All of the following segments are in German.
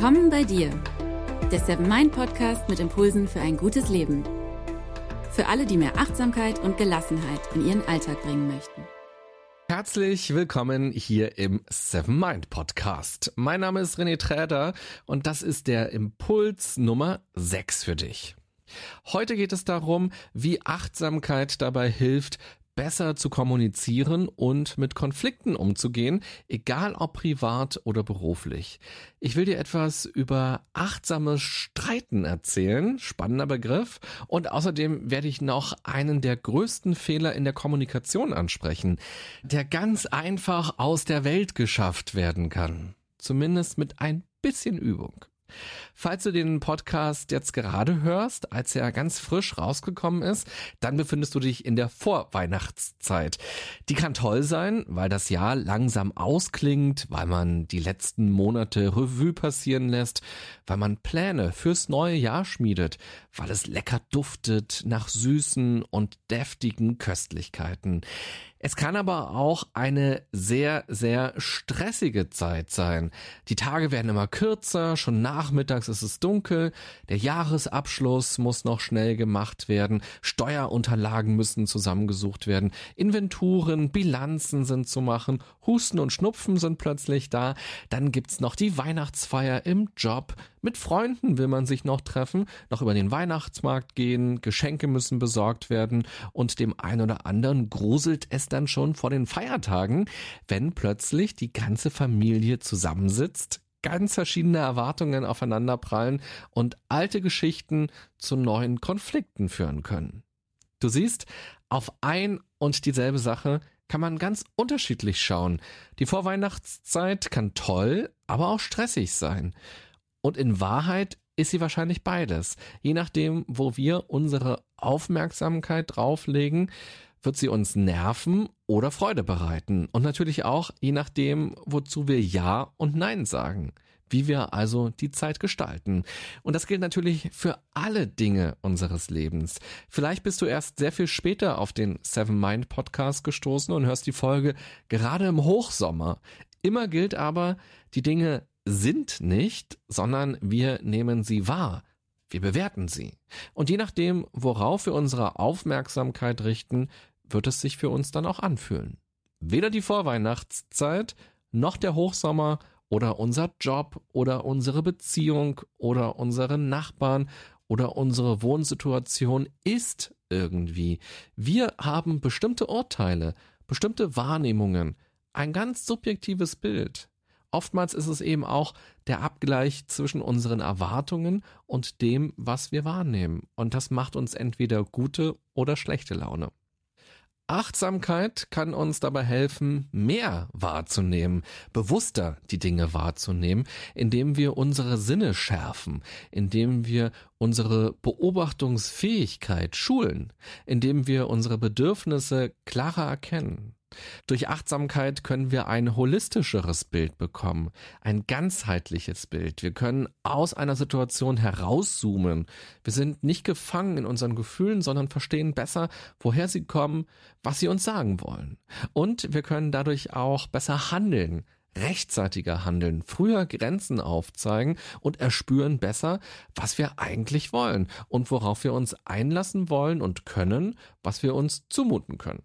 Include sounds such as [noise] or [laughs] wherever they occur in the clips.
Willkommen bei dir, der Seven Mind Podcast mit Impulsen für ein gutes Leben. Für alle, die mehr Achtsamkeit und Gelassenheit in ihren Alltag bringen möchten. Herzlich willkommen hier im Seven Mind Podcast. Mein Name ist René Träder und das ist der Impuls Nummer 6 für dich. Heute geht es darum, wie Achtsamkeit dabei hilft, besser zu kommunizieren und mit Konflikten umzugehen, egal ob privat oder beruflich. Ich will dir etwas über achtsames Streiten erzählen, spannender Begriff, und außerdem werde ich noch einen der größten Fehler in der Kommunikation ansprechen, der ganz einfach aus der Welt geschafft werden kann. Zumindest mit ein bisschen Übung. Falls du den Podcast jetzt gerade hörst, als er ganz frisch rausgekommen ist, dann befindest du dich in der Vorweihnachtszeit. Die kann toll sein, weil das Jahr langsam ausklingt, weil man die letzten Monate Revue passieren lässt, weil man Pläne fürs neue Jahr schmiedet, weil es lecker duftet nach süßen und deftigen Köstlichkeiten. Es kann aber auch eine sehr, sehr stressige Zeit sein. Die Tage werden immer kürzer, schon nachmittags ist es dunkel, der Jahresabschluss muss noch schnell gemacht werden, Steuerunterlagen müssen zusammengesucht werden, Inventuren, Bilanzen sind zu machen, Husten und Schnupfen sind plötzlich da, dann gibt's noch die Weihnachtsfeier im Job, mit Freunden will man sich noch treffen, noch über den Weihnachtsmarkt gehen, Geschenke müssen besorgt werden und dem einen oder anderen gruselt es dann schon vor den Feiertagen, wenn plötzlich die ganze Familie zusammensitzt, ganz verschiedene Erwartungen aufeinanderprallen und alte Geschichten zu neuen Konflikten führen können. Du siehst, auf ein und dieselbe Sache kann man ganz unterschiedlich schauen. Die Vorweihnachtszeit kann toll, aber auch stressig sein. Und in Wahrheit ist sie wahrscheinlich beides. Je nachdem, wo wir unsere Aufmerksamkeit drauflegen, wird sie uns nerven oder Freude bereiten. Und natürlich auch je nachdem, wozu wir Ja und Nein sagen. Wie wir also die Zeit gestalten. Und das gilt natürlich für alle Dinge unseres Lebens. Vielleicht bist du erst sehr viel später auf den Seven Mind Podcast gestoßen und hörst die Folge gerade im Hochsommer. Immer gilt aber, die Dinge sind nicht, sondern wir nehmen sie wahr. Wir bewerten sie. Und je nachdem, worauf wir unsere Aufmerksamkeit richten, wird es sich für uns dann auch anfühlen. Weder die Vorweihnachtszeit noch der Hochsommer oder unser Job oder unsere Beziehung oder unsere Nachbarn oder unsere Wohnsituation ist irgendwie. Wir haben bestimmte Urteile, bestimmte Wahrnehmungen, ein ganz subjektives Bild. Oftmals ist es eben auch der Abgleich zwischen unseren Erwartungen und dem, was wir wahrnehmen. Und das macht uns entweder gute oder schlechte Laune. Achtsamkeit kann uns dabei helfen, mehr wahrzunehmen, bewusster die Dinge wahrzunehmen, indem wir unsere Sinne schärfen, indem wir unsere Beobachtungsfähigkeit schulen, indem wir unsere Bedürfnisse klarer erkennen. Durch Achtsamkeit können wir ein holistischeres Bild bekommen, ein ganzheitliches Bild. Wir können aus einer Situation herauszoomen. Wir sind nicht gefangen in unseren Gefühlen, sondern verstehen besser, woher sie kommen, was sie uns sagen wollen. Und wir können dadurch auch besser handeln, rechtzeitiger handeln, früher Grenzen aufzeigen und erspüren besser, was wir eigentlich wollen und worauf wir uns einlassen wollen und können, was wir uns zumuten können.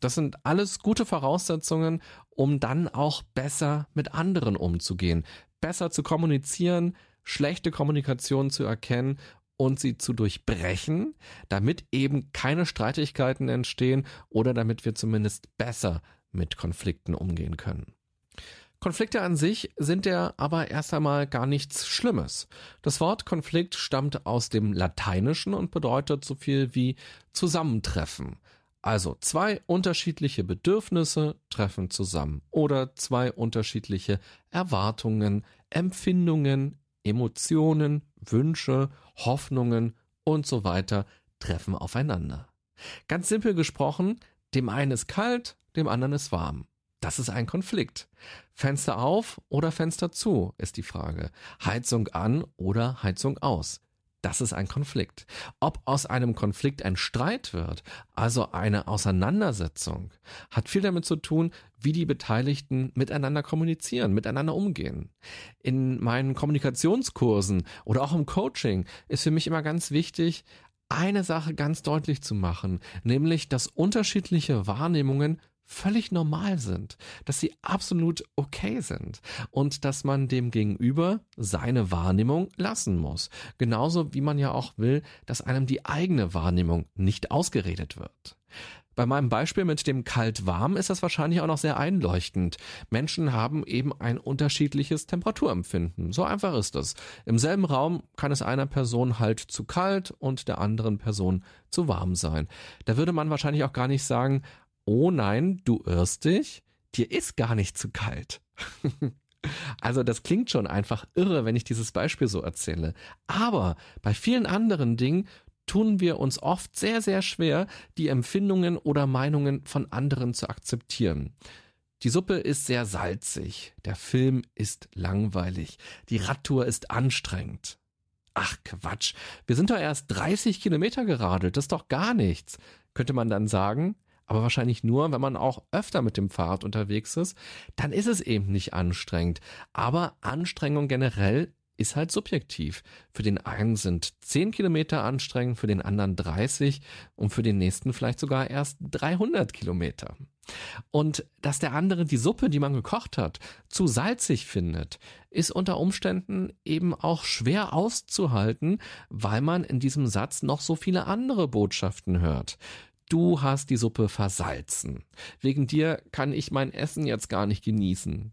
Das sind alles gute Voraussetzungen, um dann auch besser mit anderen umzugehen, besser zu kommunizieren, schlechte Kommunikation zu erkennen und sie zu durchbrechen, damit eben keine Streitigkeiten entstehen oder damit wir zumindest besser mit Konflikten umgehen können. Konflikte an sich sind ja aber erst einmal gar nichts Schlimmes. Das Wort Konflikt stammt aus dem Lateinischen und bedeutet so viel wie Zusammentreffen. Also zwei unterschiedliche Bedürfnisse treffen zusammen oder zwei unterschiedliche Erwartungen, Empfindungen, Emotionen, Wünsche, Hoffnungen und so weiter treffen aufeinander. Ganz simpel gesprochen, dem einen ist kalt, dem anderen ist warm. Das ist ein Konflikt. Fenster auf oder Fenster zu ist die Frage. Heizung an oder Heizung aus. Das ist ein Konflikt. Ob aus einem Konflikt ein Streit wird, also eine Auseinandersetzung, hat viel damit zu tun, wie die Beteiligten miteinander kommunizieren, miteinander umgehen. In meinen Kommunikationskursen oder auch im Coaching ist für mich immer ganz wichtig, eine Sache ganz deutlich zu machen, nämlich, dass unterschiedliche Wahrnehmungen völlig normal sind, dass sie absolut okay sind und dass man dem Gegenüber seine Wahrnehmung lassen muss. Genauso wie man ja auch will, dass einem die eigene Wahrnehmung nicht ausgeredet wird. Bei meinem Beispiel mit dem Kalt-Warm ist das wahrscheinlich auch noch sehr einleuchtend. Menschen haben eben ein unterschiedliches Temperaturempfinden. So einfach ist es. Im selben Raum kann es einer Person halt zu kalt und der anderen Person zu warm sein. Da würde man wahrscheinlich auch gar nicht sagen, oh nein, du irrst dich, dir ist gar nicht zu kalt. [laughs] Also das klingt schon einfach irre, wenn ich dieses Beispiel so erzähle. Aber bei vielen anderen Dingen tun wir uns oft sehr, sehr schwer, die Empfindungen oder Meinungen von anderen zu akzeptieren. Die Suppe ist sehr salzig, der Film ist langweilig, die Radtour ist anstrengend. Ach Quatsch, wir sind doch erst 30 Kilometer geradelt, das ist doch gar nichts, könnte man dann sagen aber wahrscheinlich nur, wenn man auch öfter mit dem Fahrrad unterwegs ist, dann ist es eben nicht anstrengend. Aber Anstrengung generell ist halt subjektiv. Für den einen sind 10 Kilometer anstrengend, für den anderen 30 und für den nächsten vielleicht sogar erst 300 Kilometer. Und dass der andere die Suppe, die man gekocht hat, zu salzig findet, ist unter Umständen eben auch schwer auszuhalten, weil man in diesem Satz noch so viele andere Botschaften hört. Du hast die Suppe versalzen. Wegen dir kann ich mein Essen jetzt gar nicht genießen.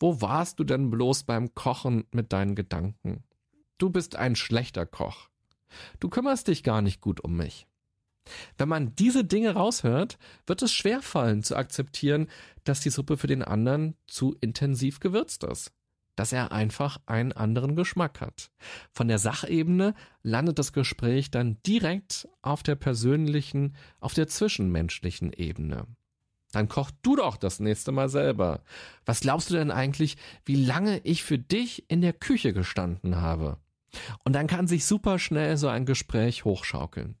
Wo warst du denn bloß beim Kochen mit deinen Gedanken? Du bist ein schlechter Koch. Du kümmerst dich gar nicht gut um mich. Wenn man diese Dinge raushört, wird es schwerfallen zu akzeptieren, dass die Suppe für den anderen zu intensiv gewürzt ist dass er einfach einen anderen Geschmack hat. Von der Sachebene landet das Gespräch dann direkt auf der persönlichen, auf der zwischenmenschlichen Ebene. Dann koch du doch das nächste Mal selber. Was glaubst du denn eigentlich, wie lange ich für dich in der Küche gestanden habe? Und dann kann sich super schnell so ein Gespräch hochschaukeln.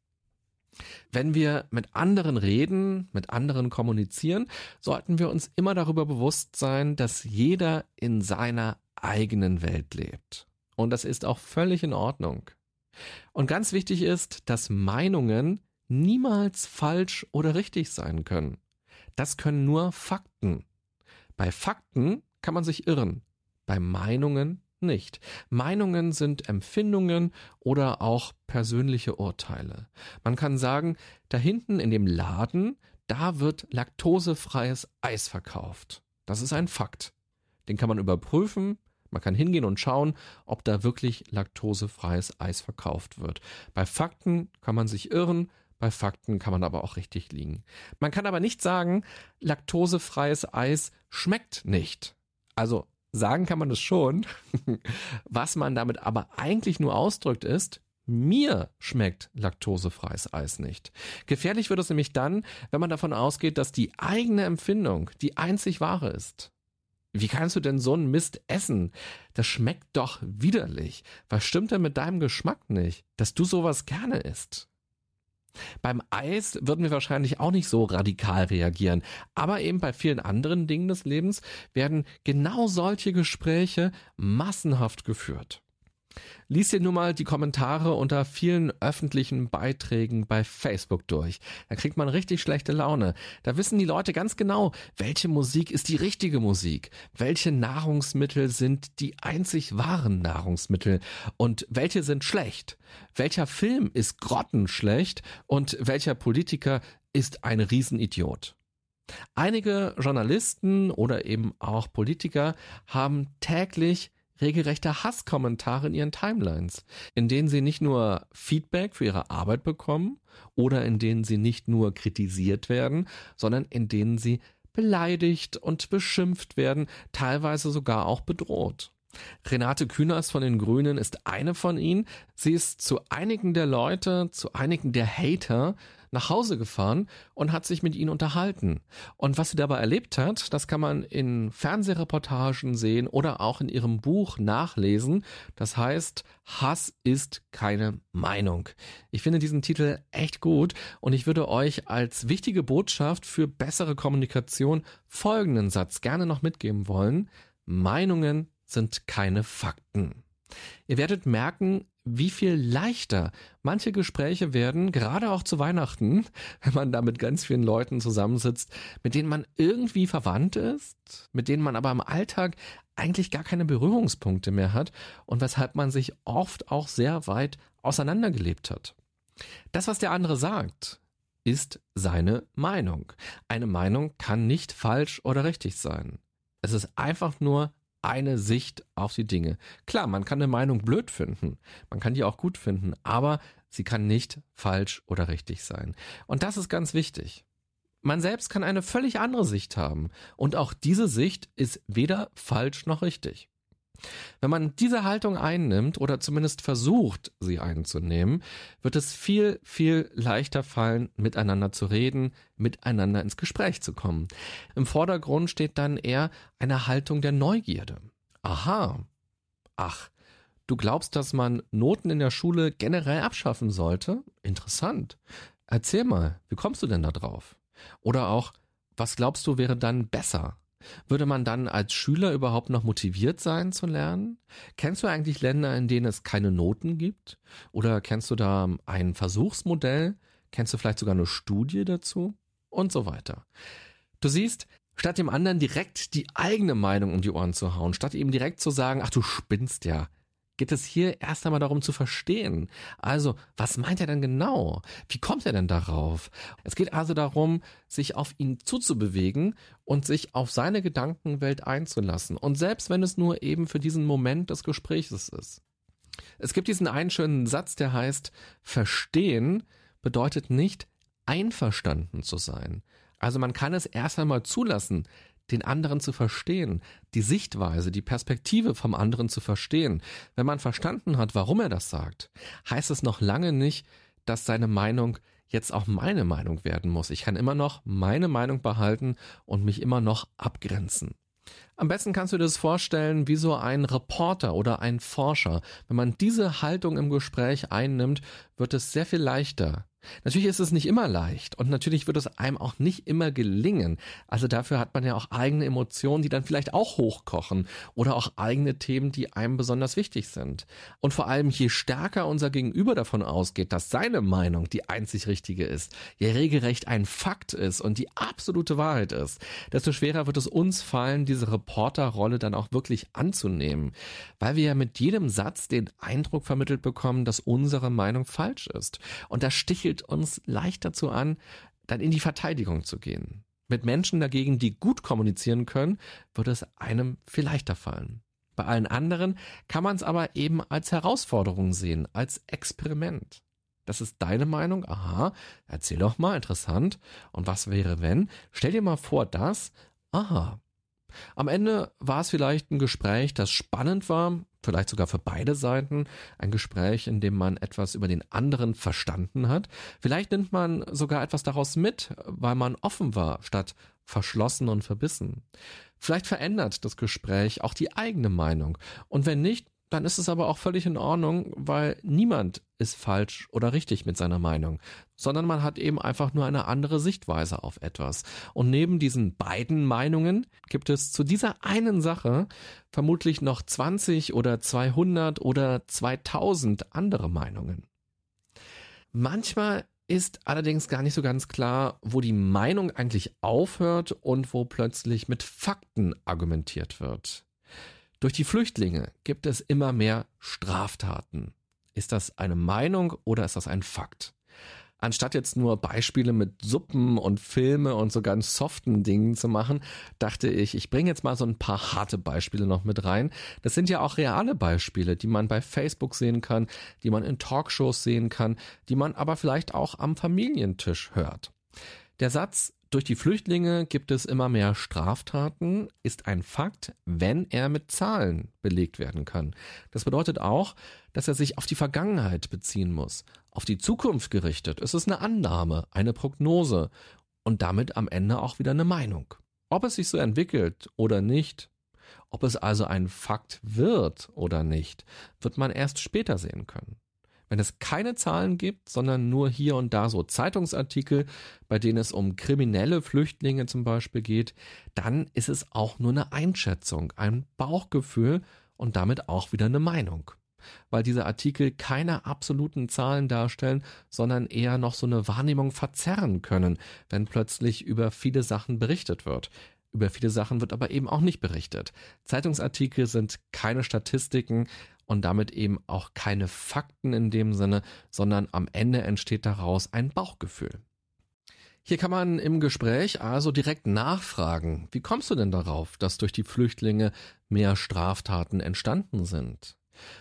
Wenn wir mit anderen reden, mit anderen kommunizieren, sollten wir uns immer darüber bewusst sein, dass jeder in seiner eigenen Welt lebt. Und das ist auch völlig in Ordnung. Und ganz wichtig ist, dass Meinungen niemals falsch oder richtig sein können. Das können nur Fakten. Bei Fakten kann man sich irren, bei Meinungen nicht. Meinungen sind Empfindungen oder auch persönliche Urteile. Man kann sagen, da hinten in dem Laden, da wird laktosefreies Eis verkauft. Das ist ein Fakt. Den kann man überprüfen, man kann hingehen und schauen, ob da wirklich laktosefreies Eis verkauft wird. Bei Fakten kann man sich irren, bei Fakten kann man aber auch richtig liegen. Man kann aber nicht sagen, laktosefreies Eis schmeckt nicht. Also sagen kann man es schon. [laughs] Was man damit aber eigentlich nur ausdrückt ist, mir schmeckt laktosefreies Eis nicht. Gefährlich wird es nämlich dann, wenn man davon ausgeht, dass die eigene Empfindung die einzig wahre ist. Wie kannst du denn so einen Mist essen? Das schmeckt doch widerlich. Was stimmt denn mit deinem Geschmack nicht, dass du sowas gerne isst? Beim Eis würden wir wahrscheinlich auch nicht so radikal reagieren, aber eben bei vielen anderen Dingen des Lebens werden genau solche Gespräche massenhaft geführt. Lies dir nur mal die Kommentare unter vielen öffentlichen Beiträgen bei Facebook durch. Da kriegt man richtig schlechte Laune. Da wissen die Leute ganz genau, welche Musik ist die richtige Musik, welche Nahrungsmittel sind die einzig wahren Nahrungsmittel und welche sind schlecht, welcher Film ist grottenschlecht und welcher Politiker ist ein Riesenidiot. Einige Journalisten oder eben auch Politiker haben täglich regelrechte Hasskommentare in ihren Timelines, in denen sie nicht nur Feedback für ihre Arbeit bekommen oder in denen sie nicht nur kritisiert werden, sondern in denen sie beleidigt und beschimpft werden, teilweise sogar auch bedroht. Renate Künast von den Grünen ist eine von ihnen. Sie ist zu einigen der Leute, zu einigen der Hater nach Hause gefahren und hat sich mit ihnen unterhalten. Und was sie dabei erlebt hat, das kann man in Fernsehreportagen sehen oder auch in ihrem Buch nachlesen. Das heißt, Hass ist keine Meinung. Ich finde diesen Titel echt gut und ich würde euch als wichtige Botschaft für bessere Kommunikation folgenden Satz gerne noch mitgeben wollen. Meinungen sind keine Fakten. Ihr werdet merken, wie viel leichter manche Gespräche werden, gerade auch zu Weihnachten, [laughs] wenn man da mit ganz vielen Leuten zusammensitzt, mit denen man irgendwie verwandt ist, mit denen man aber im Alltag eigentlich gar keine Berührungspunkte mehr hat und weshalb man sich oft auch sehr weit auseinandergelebt hat. Das, was der andere sagt, ist seine Meinung. Eine Meinung kann nicht falsch oder richtig sein. Es ist einfach nur eine Sicht auf die Dinge. Klar, man kann eine Meinung blöd finden, man kann die auch gut finden, aber sie kann nicht falsch oder richtig sein. Und das ist ganz wichtig. Man selbst kann eine völlig andere Sicht haben und auch diese Sicht ist weder falsch noch richtig. Wenn man diese Haltung einnimmt oder zumindest versucht, sie einzunehmen, wird es viel, viel leichter fallen, miteinander zu reden, miteinander ins Gespräch zu kommen. Im Vordergrund steht dann eher eine Haltung der Neugierde. Aha. Ach, du glaubst, dass man Noten in der Schule generell abschaffen sollte? Interessant. Erzähl mal, wie kommst du denn da drauf? Oder auch, was glaubst du wäre dann besser? Würde man dann als Schüler überhaupt noch motiviert sein zu lernen? Kennst du eigentlich Länder, in denen es keine Noten gibt? Oder kennst du da ein Versuchsmodell? Kennst du vielleicht sogar eine Studie dazu? Und so weiter. Du siehst, statt dem anderen direkt die eigene Meinung um die Ohren zu hauen, statt ihm direkt zu sagen, ach du spinnst ja, geht es hier erst einmal darum zu verstehen. Also, was meint er denn genau? Wie kommt er denn darauf? Es geht also darum, sich auf ihn zuzubewegen und sich auf seine Gedankenwelt einzulassen. Und selbst wenn es nur eben für diesen Moment des Gesprächs ist. Es gibt diesen einen schönen Satz, der heißt, verstehen bedeutet nicht einverstanden zu sein. Also man kann es erst einmal zulassen, den anderen zu verstehen, die Sichtweise, die Perspektive vom anderen zu verstehen. Wenn man verstanden hat, warum er das sagt, heißt es noch lange nicht, dass seine Meinung jetzt auch meine Meinung werden muss. Ich kann immer noch meine Meinung behalten und mich immer noch abgrenzen. Am besten kannst du dir das vorstellen wie so ein Reporter oder ein Forscher. Wenn man diese Haltung im Gespräch einnimmt, wird es sehr viel leichter, Natürlich ist es nicht immer leicht und natürlich wird es einem auch nicht immer gelingen. Also dafür hat man ja auch eigene Emotionen, die dann vielleicht auch hochkochen oder auch eigene Themen, die einem besonders wichtig sind. Und vor allem, je stärker unser Gegenüber davon ausgeht, dass seine Meinung die einzig richtige ist, je regelrecht ein Fakt ist und die absolute Wahrheit ist, desto schwerer wird es uns fallen, diese Reporterrolle dann auch wirklich anzunehmen, weil wir ja mit jedem Satz den Eindruck vermittelt bekommen, dass unsere Meinung falsch ist. Und das stichelt treibt uns leicht dazu an, dann in die Verteidigung zu gehen. Mit Menschen dagegen, die gut kommunizieren können, wird es einem viel leichter fallen. Bei allen anderen kann man es aber eben als Herausforderung sehen, als Experiment. Das ist deine Meinung? Aha, erzähl doch mal, interessant. Und was wäre, wenn? Stell dir mal vor, dass, aha. Am Ende war es vielleicht ein Gespräch, das spannend war, vielleicht sogar für beide Seiten, ein Gespräch, in dem man etwas über den anderen verstanden hat. Vielleicht nimmt man sogar etwas daraus mit, weil man offen war, statt verschlossen und verbissen. Vielleicht verändert das Gespräch auch die eigene Meinung. Und wenn nicht, dann ist es aber auch völlig in Ordnung, weil niemand ist falsch oder richtig mit seiner Meinung, sondern man hat eben einfach nur eine andere Sichtweise auf etwas. Und neben diesen beiden Meinungen gibt es zu dieser einen Sache vermutlich noch 20 oder 200 oder 2000 andere Meinungen. Manchmal ist allerdings gar nicht so ganz klar, wo die Meinung eigentlich aufhört und wo plötzlich mit Fakten argumentiert wird. Durch die Flüchtlinge gibt es immer mehr Straftaten. Ist das eine Meinung oder ist das ein Fakt? Anstatt jetzt nur Beispiele mit Suppen und Filme und so ganz soften Dingen zu machen, dachte ich, ich bringe jetzt mal so ein paar harte Beispiele noch mit rein. Das sind ja auch reale Beispiele, die man bei Facebook sehen kann, die man in Talkshows sehen kann, die man aber vielleicht auch am Familientisch hört. Der Satz, durch die Flüchtlinge gibt es immer mehr Straftaten, ist ein Fakt, wenn er mit Zahlen belegt werden kann. Das bedeutet auch, dass er sich auf die Vergangenheit beziehen muss, auf die Zukunft gerichtet. Es ist eine Annahme, eine Prognose und damit am Ende auch wieder eine Meinung. Ob es sich so entwickelt oder nicht, ob es also ein Fakt wird oder nicht, wird man erst später sehen können. Wenn es keine Zahlen gibt, sondern nur hier und da so Zeitungsartikel, bei denen es um kriminelle Flüchtlinge zum Beispiel geht, dann ist es auch nur eine Einschätzung, ein Bauchgefühl und damit auch wieder eine Meinung. Weil diese Artikel keine absoluten Zahlen darstellen, sondern eher noch so eine Wahrnehmung verzerren können, wenn plötzlich über viele Sachen berichtet wird. Über viele Sachen wird aber eben auch nicht berichtet. Zeitungsartikel sind keine Statistiken, und damit eben auch keine Fakten in dem Sinne, sondern am Ende entsteht daraus ein Bauchgefühl. Hier kann man im Gespräch also direkt nachfragen, wie kommst du denn darauf, dass durch die Flüchtlinge mehr Straftaten entstanden sind?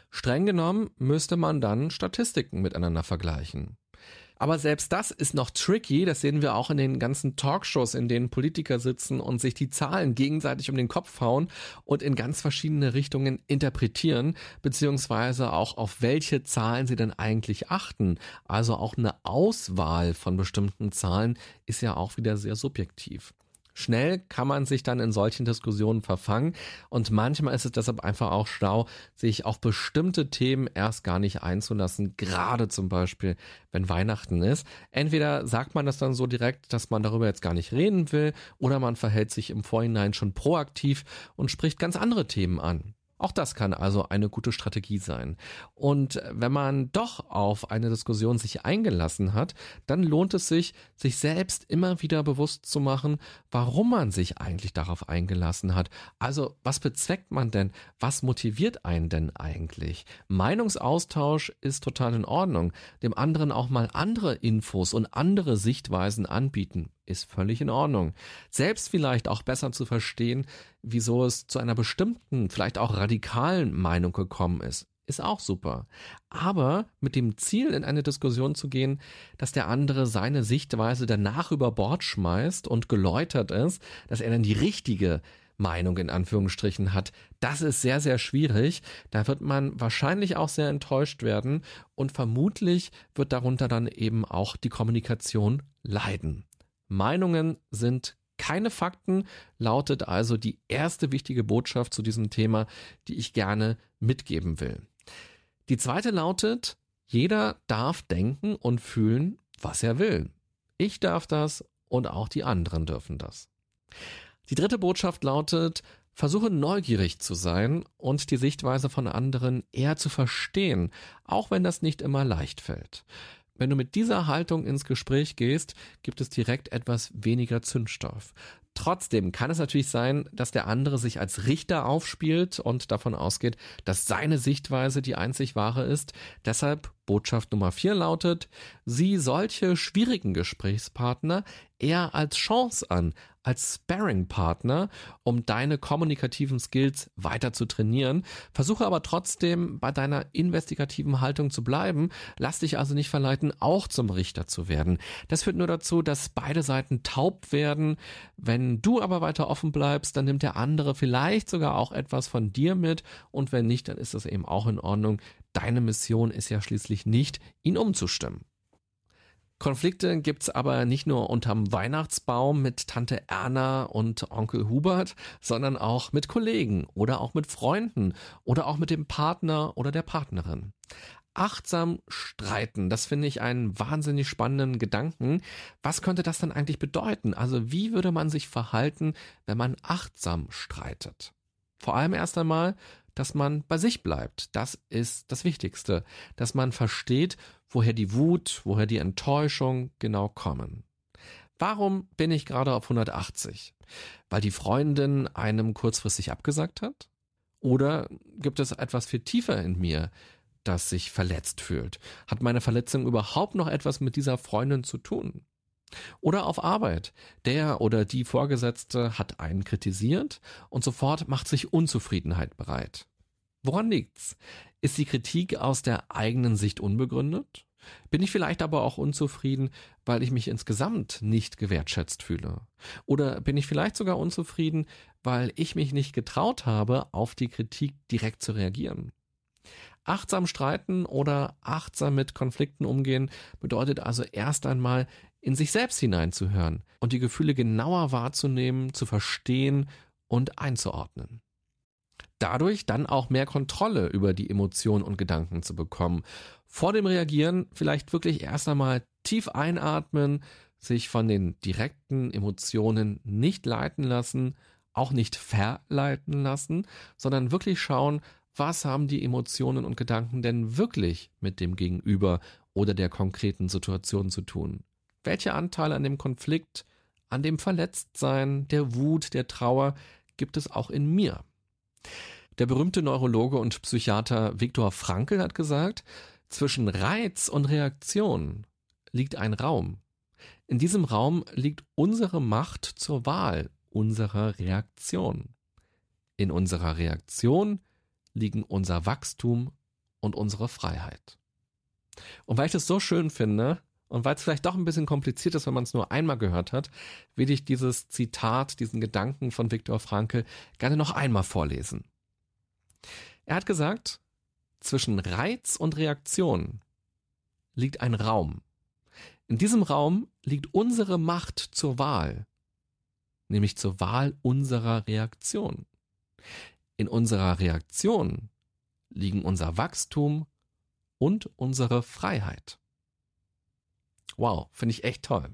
Streng genommen müsste man dann Statistiken miteinander vergleichen. Aber selbst das ist noch tricky. Das sehen wir auch in den ganzen Talkshows, in denen Politiker sitzen und sich die Zahlen gegenseitig um den Kopf hauen und in ganz verschiedene Richtungen interpretieren, beziehungsweise auch auf welche Zahlen sie denn eigentlich achten. Also auch eine Auswahl von bestimmten Zahlen ist ja auch wieder sehr subjektiv. Schnell kann man sich dann in solchen Diskussionen verfangen und manchmal ist es deshalb einfach auch schlau, sich auf bestimmte Themen erst gar nicht einzulassen, gerade zum Beispiel, wenn Weihnachten ist. Entweder sagt man das dann so direkt, dass man darüber jetzt gar nicht reden will, oder man verhält sich im Vorhinein schon proaktiv und spricht ganz andere Themen an. Auch das kann also eine gute Strategie sein. Und wenn man doch auf eine Diskussion sich eingelassen hat, dann lohnt es sich, sich selbst immer wieder bewusst zu machen, warum man sich eigentlich darauf eingelassen hat. Also was bezweckt man denn? Was motiviert einen denn eigentlich? Meinungsaustausch ist total in Ordnung. Dem anderen auch mal andere Infos und andere Sichtweisen anbieten ist völlig in Ordnung. Selbst vielleicht auch besser zu verstehen, wieso es zu einer bestimmten, vielleicht auch radikalen Meinung gekommen ist, ist auch super. Aber mit dem Ziel, in eine Diskussion zu gehen, dass der andere seine Sichtweise danach über Bord schmeißt und geläutert ist, dass er dann die richtige Meinung in Anführungsstrichen hat. Das ist sehr, sehr schwierig. Da wird man wahrscheinlich auch sehr enttäuscht werden und vermutlich wird darunter dann eben auch die Kommunikation leiden. Meinungen sind keine Fakten, lautet also die erste wichtige Botschaft zu diesem Thema, die ich gerne mitgeben will. Die zweite lautet, jeder darf denken und fühlen, was er will. Ich darf das und auch die anderen dürfen das. Die dritte Botschaft lautet, versuche neugierig zu sein und die Sichtweise von anderen eher zu verstehen, auch wenn das nicht immer leicht fällt. Wenn du mit dieser Haltung ins Gespräch gehst, gibt es direkt etwas weniger Zündstoff. Trotzdem kann es natürlich sein, dass der andere sich als Richter aufspielt und davon ausgeht, dass seine Sichtweise die einzig wahre ist. Deshalb Botschaft Nummer vier lautet, sieh solche schwierigen Gesprächspartner eher als Chance an, als Sparring-Partner, um deine kommunikativen Skills weiter zu trainieren. Versuche aber trotzdem bei deiner investigativen Haltung zu bleiben. Lass dich also nicht verleiten, auch zum Richter zu werden. Das führt nur dazu, dass beide Seiten taub werden. Wenn du aber weiter offen bleibst, dann nimmt der andere vielleicht sogar auch etwas von dir mit und wenn nicht, dann ist das eben auch in Ordnung. Deine Mission ist ja schließlich nicht, ihn umzustimmen. Konflikte gibt's aber nicht nur unterm Weihnachtsbaum mit Tante Erna und Onkel Hubert, sondern auch mit Kollegen oder auch mit Freunden oder auch mit dem Partner oder der Partnerin. Achtsam streiten, das finde ich einen wahnsinnig spannenden Gedanken. Was könnte das dann eigentlich bedeuten? Also wie würde man sich verhalten, wenn man achtsam streitet? Vor allem erst einmal, dass man bei sich bleibt. Das ist das Wichtigste, dass man versteht, woher die Wut, woher die Enttäuschung genau kommen. Warum bin ich gerade auf 180? Weil die Freundin einem kurzfristig abgesagt hat? Oder gibt es etwas viel tiefer in mir, das sich verletzt fühlt? Hat meine Verletzung überhaupt noch etwas mit dieser Freundin zu tun? Oder auf Arbeit. Der oder die Vorgesetzte hat einen kritisiert und sofort macht sich Unzufriedenheit bereit. Woran liegt's? Ist die Kritik aus der eigenen Sicht unbegründet? Bin ich vielleicht aber auch unzufrieden, weil ich mich insgesamt nicht gewertschätzt fühle? Oder bin ich vielleicht sogar unzufrieden, weil ich mich nicht getraut habe, auf die Kritik direkt zu reagieren? Achtsam streiten oder achtsam mit Konflikten umgehen bedeutet also erst einmal in sich selbst hineinzuhören und die Gefühle genauer wahrzunehmen, zu verstehen und einzuordnen. Dadurch dann auch mehr Kontrolle über die Emotionen und Gedanken zu bekommen. Vor dem Reagieren vielleicht wirklich erst einmal tief einatmen, sich von den direkten Emotionen nicht leiten lassen, auch nicht verleiten lassen, sondern wirklich schauen, was haben die Emotionen und Gedanken denn wirklich mit dem Gegenüber oder der konkreten Situation zu tun? Welche Anteile an dem Konflikt, an dem Verletztsein, der Wut, der Trauer gibt es auch in mir? Der berühmte Neurologe und Psychiater Viktor Frankl hat gesagt, zwischen Reiz und Reaktion liegt ein Raum. In diesem Raum liegt unsere Macht zur Wahl unserer Reaktion. In unserer Reaktion liegen unser Wachstum und unsere Freiheit. Und weil ich das so schön finde und weil es vielleicht doch ein bisschen kompliziert ist, wenn man es nur einmal gehört hat, will ich dieses Zitat, diesen Gedanken von Viktor Frankl gerne noch einmal vorlesen. Er hat gesagt, zwischen Reiz und Reaktion liegt ein Raum. In diesem Raum liegt unsere Macht zur Wahl, nämlich zur Wahl unserer Reaktion. In unserer Reaktion liegen unser Wachstum und unsere Freiheit. Wow, finde ich echt toll.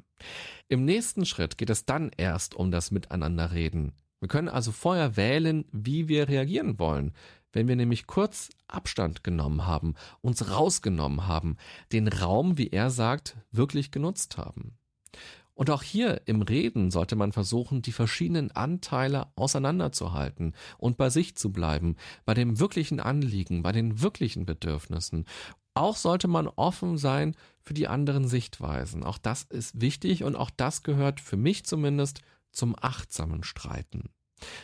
Im nächsten Schritt geht es dann erst um das Miteinanderreden. Wir können also vorher wählen, wie wir reagieren wollen. Wenn wir nämlich kurz Abstand genommen haben, uns rausgenommen haben, den Raum, wie er sagt, wirklich genutzt haben. Und auch hier im Reden sollte man versuchen, die verschiedenen Anteile auseinanderzuhalten und bei sich zu bleiben, bei dem wirklichen Anliegen, bei den wirklichen Bedürfnissen. Auch sollte man offen sein für die anderen Sichtweisen. Auch das ist wichtig und auch das gehört für mich zumindest zum achtsamen Streiten.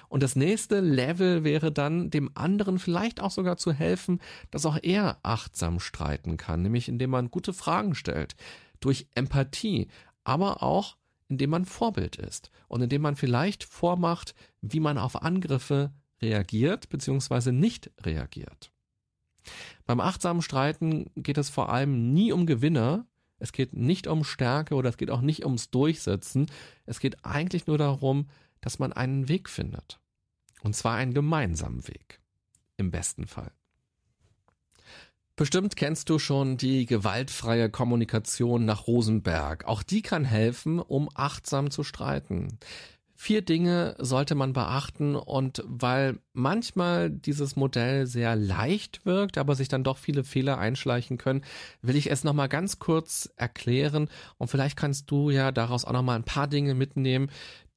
Und das nächste Level wäre dann, dem anderen vielleicht auch sogar zu helfen, dass auch er achtsam streiten kann, nämlich indem man gute Fragen stellt, durch Empathie, aber auch indem man Vorbild ist und indem man vielleicht vormacht, wie man auf Angriffe reagiert bzw. nicht reagiert. Beim achtsamen Streiten geht es vor allem nie um Gewinner, es geht nicht um Stärke oder es geht auch nicht ums Durchsetzen, es geht eigentlich nur darum, dass man einen Weg findet. Und zwar einen gemeinsamen Weg. Im besten Fall. Bestimmt kennst du schon die gewaltfreie Kommunikation nach Rosenberg. Auch die kann helfen, um achtsam zu streiten. Vier Dinge sollte man beachten und weil manchmal dieses Modell sehr leicht wirkt, aber sich dann doch viele Fehler einschleichen können, will ich es nochmal ganz kurz erklären und vielleicht kannst du ja daraus auch nochmal ein paar Dinge mitnehmen,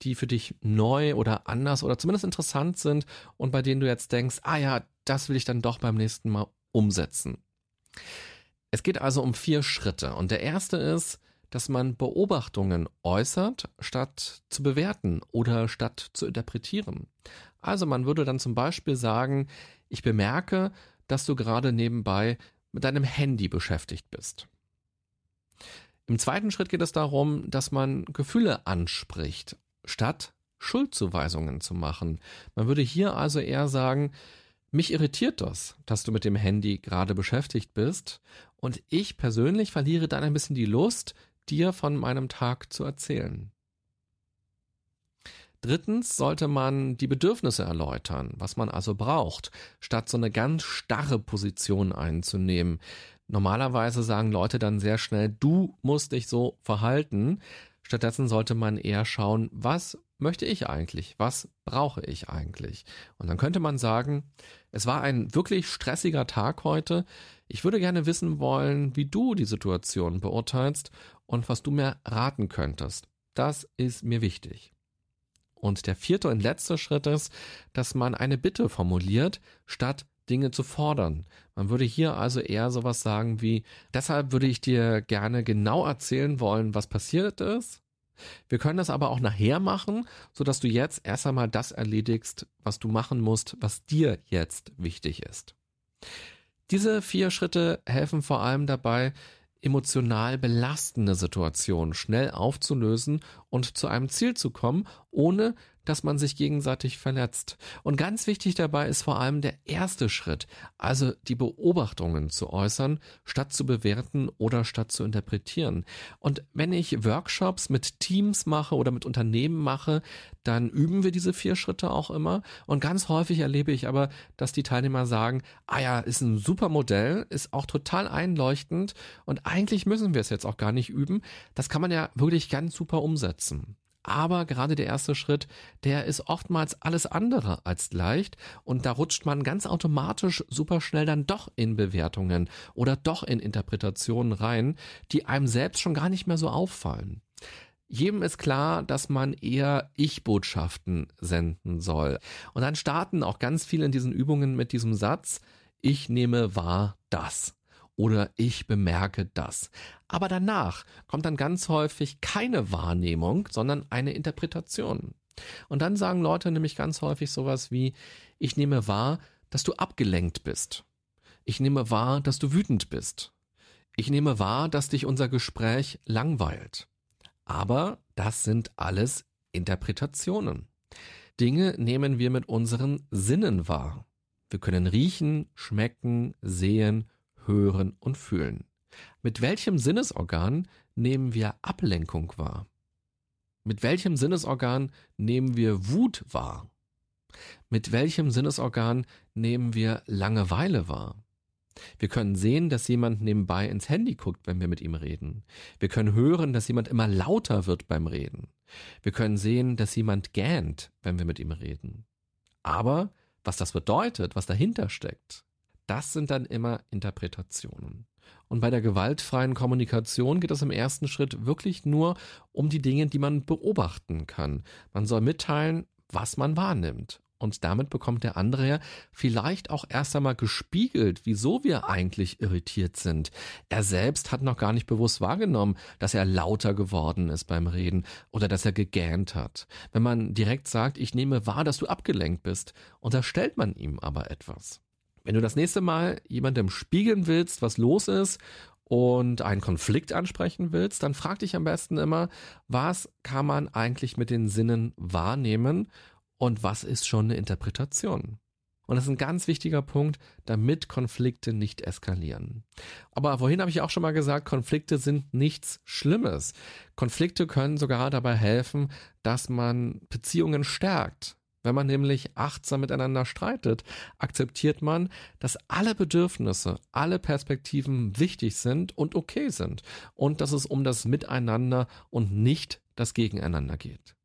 die für dich neu oder anders oder zumindest interessant sind und bei denen du jetzt denkst, ah ja, das will ich dann doch beim nächsten Mal umsetzen. Es geht also um vier Schritte. Und der erste ist, dass man Beobachtungen äußert, statt zu bewerten oder statt zu interpretieren. Also man würde dann zum Beispiel sagen, ich bemerke, dass du gerade nebenbei mit deinem Handy beschäftigt bist. Im zweiten Schritt geht es darum, dass man Gefühle anspricht, statt Schuldzuweisungen zu machen. Man würde hier also eher sagen, mich irritiert das, dass du mit dem Handy gerade beschäftigt bist und ich persönlich verliere dann ein bisschen die Lust, dir von meinem Tag zu erzählen. Drittens sollte man die Bedürfnisse erläutern, was man also braucht, statt so eine ganz starre Position einzunehmen. Normalerweise sagen Leute dann sehr schnell, du musst dich so verhalten. Stattdessen sollte man eher schauen, was möchte ich eigentlich? Was brauche ich eigentlich? Und dann könnte man sagen, es war ein wirklich stressiger Tag heute. Ich würde gerne wissen wollen, wie du die Situation beurteilst und was du mir raten könntest. Das ist mir wichtig. Und der vierte und letzte Schritt ist, dass man eine Bitte formuliert, statt Dinge zu fordern. Man würde hier also eher sowas sagen wie, deshalb würde ich dir gerne genau erzählen wollen, was passiert ist wir können das aber auch nachher machen, so dass du jetzt erst einmal das erledigst, was du machen musst, was dir jetzt wichtig ist. Diese vier Schritte helfen vor allem dabei, emotional belastende Situation schnell aufzulösen und zu einem Ziel zu kommen, ohne dass man sich gegenseitig verletzt. Und ganz wichtig dabei ist vor allem der erste Schritt, also die Beobachtungen zu äußern, statt zu bewerten oder statt zu interpretieren. Und wenn ich Workshops mit Teams mache oder mit Unternehmen mache, dann üben wir diese vier Schritte auch immer. Und ganz häufig erlebe ich aber, dass die Teilnehmer sagen, ah ja, ist ein super Modell, ist auch total einleuchtend und eigentlich müssen wir es jetzt auch gar nicht üben. Das kann man ja wirklich ganz super umsetzen. Aber gerade der erste Schritt, der ist oftmals alles andere als leicht und da rutscht man ganz automatisch super schnell dann doch in Bewertungen oder doch in Interpretationen rein, die einem selbst schon gar nicht mehr so auffallen. Jedem ist klar, dass man eher Ich-Botschaften senden soll. Und dann starten auch ganz viele in diesen Übungen mit diesem Satz, ich nehme wahr das oder ich bemerke das. Aber danach kommt dann ganz häufig keine Wahrnehmung, sondern eine Interpretation. Und dann sagen Leute nämlich ganz häufig sowas wie, ich nehme wahr, dass du abgelenkt bist. Ich nehme wahr, dass du wütend bist. Ich nehme wahr, dass dich unser Gespräch langweilt. Aber das sind alles Interpretationen. Dinge nehmen wir mit unseren Sinnen wahr. Wir können riechen, schmecken, sehen, hören und fühlen. Mit welchem Sinnesorgan nehmen wir Ablenkung wahr? Mit welchem Sinnesorgan nehmen wir Wut wahr? Mit welchem Sinnesorgan nehmen wir Langeweile wahr? Wir können sehen, dass jemand nebenbei ins Handy guckt, wenn wir mit ihm reden. Wir können hören, dass jemand immer lauter wird beim Reden. Wir können sehen, dass jemand gähnt, wenn wir mit ihm reden. Aber was das bedeutet, was dahinter steckt, das sind dann immer Interpretationen. Und bei der gewaltfreien Kommunikation geht es im ersten Schritt wirklich nur um die Dinge, die man beobachten kann. Man soll mitteilen, was man wahrnimmt. Und damit bekommt der andere ja vielleicht auch erst einmal gespiegelt, wieso wir eigentlich irritiert sind. Er selbst hat noch gar nicht bewusst wahrgenommen, dass er lauter geworden ist beim Reden oder dass er gegähnt hat. Wenn man direkt sagt, ich nehme wahr, dass du abgelenkt bist, unterstellt man ihm aber etwas. Wenn du das nächste Mal jemandem spiegeln willst, was los ist und einen Konflikt ansprechen willst, dann frag dich am besten immer, was kann man eigentlich mit den Sinnen wahrnehmen und was ist schon eine Interpretation? Und das ist ein ganz wichtiger Punkt, damit Konflikte nicht eskalieren. Aber vorhin habe ich auch schon mal gesagt, Konflikte sind nichts Schlimmes. Konflikte können sogar dabei helfen, dass man Beziehungen stärkt. Wenn man nämlich achtsam miteinander streitet, akzeptiert man, dass alle Bedürfnisse, alle Perspektiven wichtig sind und okay sind und dass es um das Miteinander und nicht das Gegeneinander geht.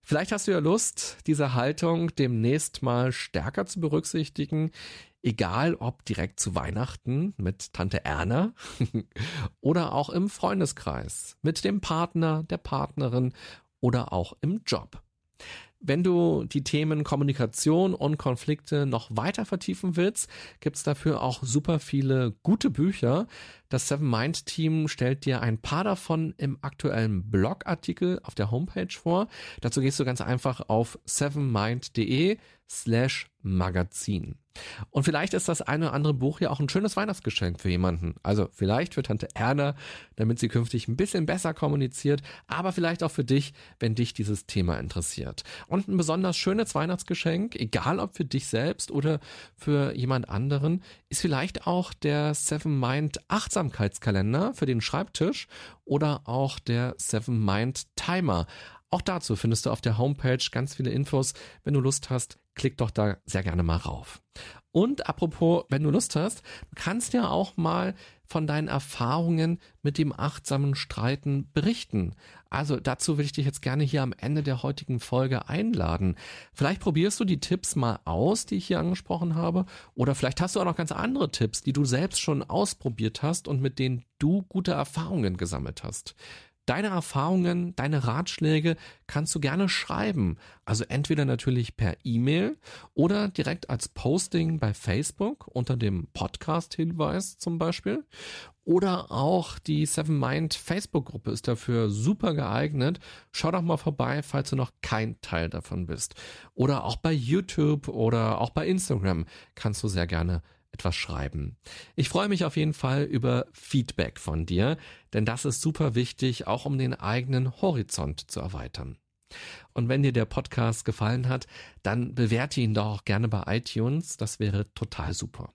Vielleicht hast du ja Lust, diese Haltung demnächst mal stärker zu berücksichtigen, egal ob direkt zu Weihnachten mit Tante Erna [laughs] oder auch im Freundeskreis, mit dem Partner, der Partnerin oder auch im Job. Wenn du die Themen Kommunikation und Konflikte noch weiter vertiefen willst, gibt's dafür auch super viele gute Bücher. Das Seven Mind Team stellt dir ein paar davon im aktuellen Blogartikel auf der Homepage vor. Dazu gehst du ganz einfach auf sevenmind.de slash Magazin. Und vielleicht ist das eine oder andere Buch ja auch ein schönes Weihnachtsgeschenk für jemanden. Also vielleicht für Tante Erna, damit sie künftig ein bisschen besser kommuniziert, aber vielleicht auch für dich, wenn dich dieses Thema interessiert. Und ein besonders schönes Weihnachtsgeschenk, egal ob für dich selbst oder für jemand anderen, ist vielleicht auch der Seven Mind Achtsamkeitskalender für den Schreibtisch oder auch der Seven Mind Timer. Auch dazu findest du auf der Homepage ganz viele Infos. Wenn du Lust hast, klick doch da sehr gerne mal rauf. Und apropos, wenn du Lust hast, kannst ja auch mal von deinen Erfahrungen mit dem achtsamen Streiten berichten. Also dazu will ich dich jetzt gerne hier am Ende der heutigen Folge einladen. Vielleicht probierst du die Tipps mal aus, die ich hier angesprochen habe, oder vielleicht hast du auch noch ganz andere Tipps, die du selbst schon ausprobiert hast und mit denen du gute Erfahrungen gesammelt hast. Deine Erfahrungen, deine Ratschläge kannst du gerne schreiben. Also entweder natürlich per E-Mail oder direkt als Posting bei Facebook unter dem Podcast-Hinweis zum Beispiel. Oder auch die Seven Mind Facebook-Gruppe ist dafür super geeignet. Schau doch mal vorbei, falls du noch kein Teil davon bist. Oder auch bei YouTube oder auch bei Instagram kannst du sehr gerne etwas schreiben. Ich freue mich auf jeden Fall über Feedback von dir, denn das ist super wichtig, auch um den eigenen Horizont zu erweitern. Und wenn dir der Podcast gefallen hat, dann bewerte ihn doch auch gerne bei iTunes. Das wäre total super.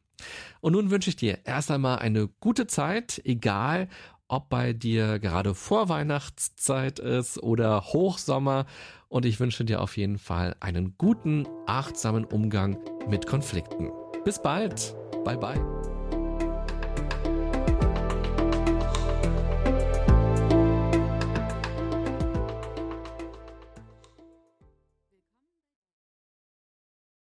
Und nun wünsche ich dir erst einmal eine gute Zeit, egal ob bei dir gerade Vorweihnachtszeit ist oder Hochsommer. Und ich wünsche dir auf jeden Fall einen guten, achtsamen Umgang mit Konflikten. Bis bald. Bye bye.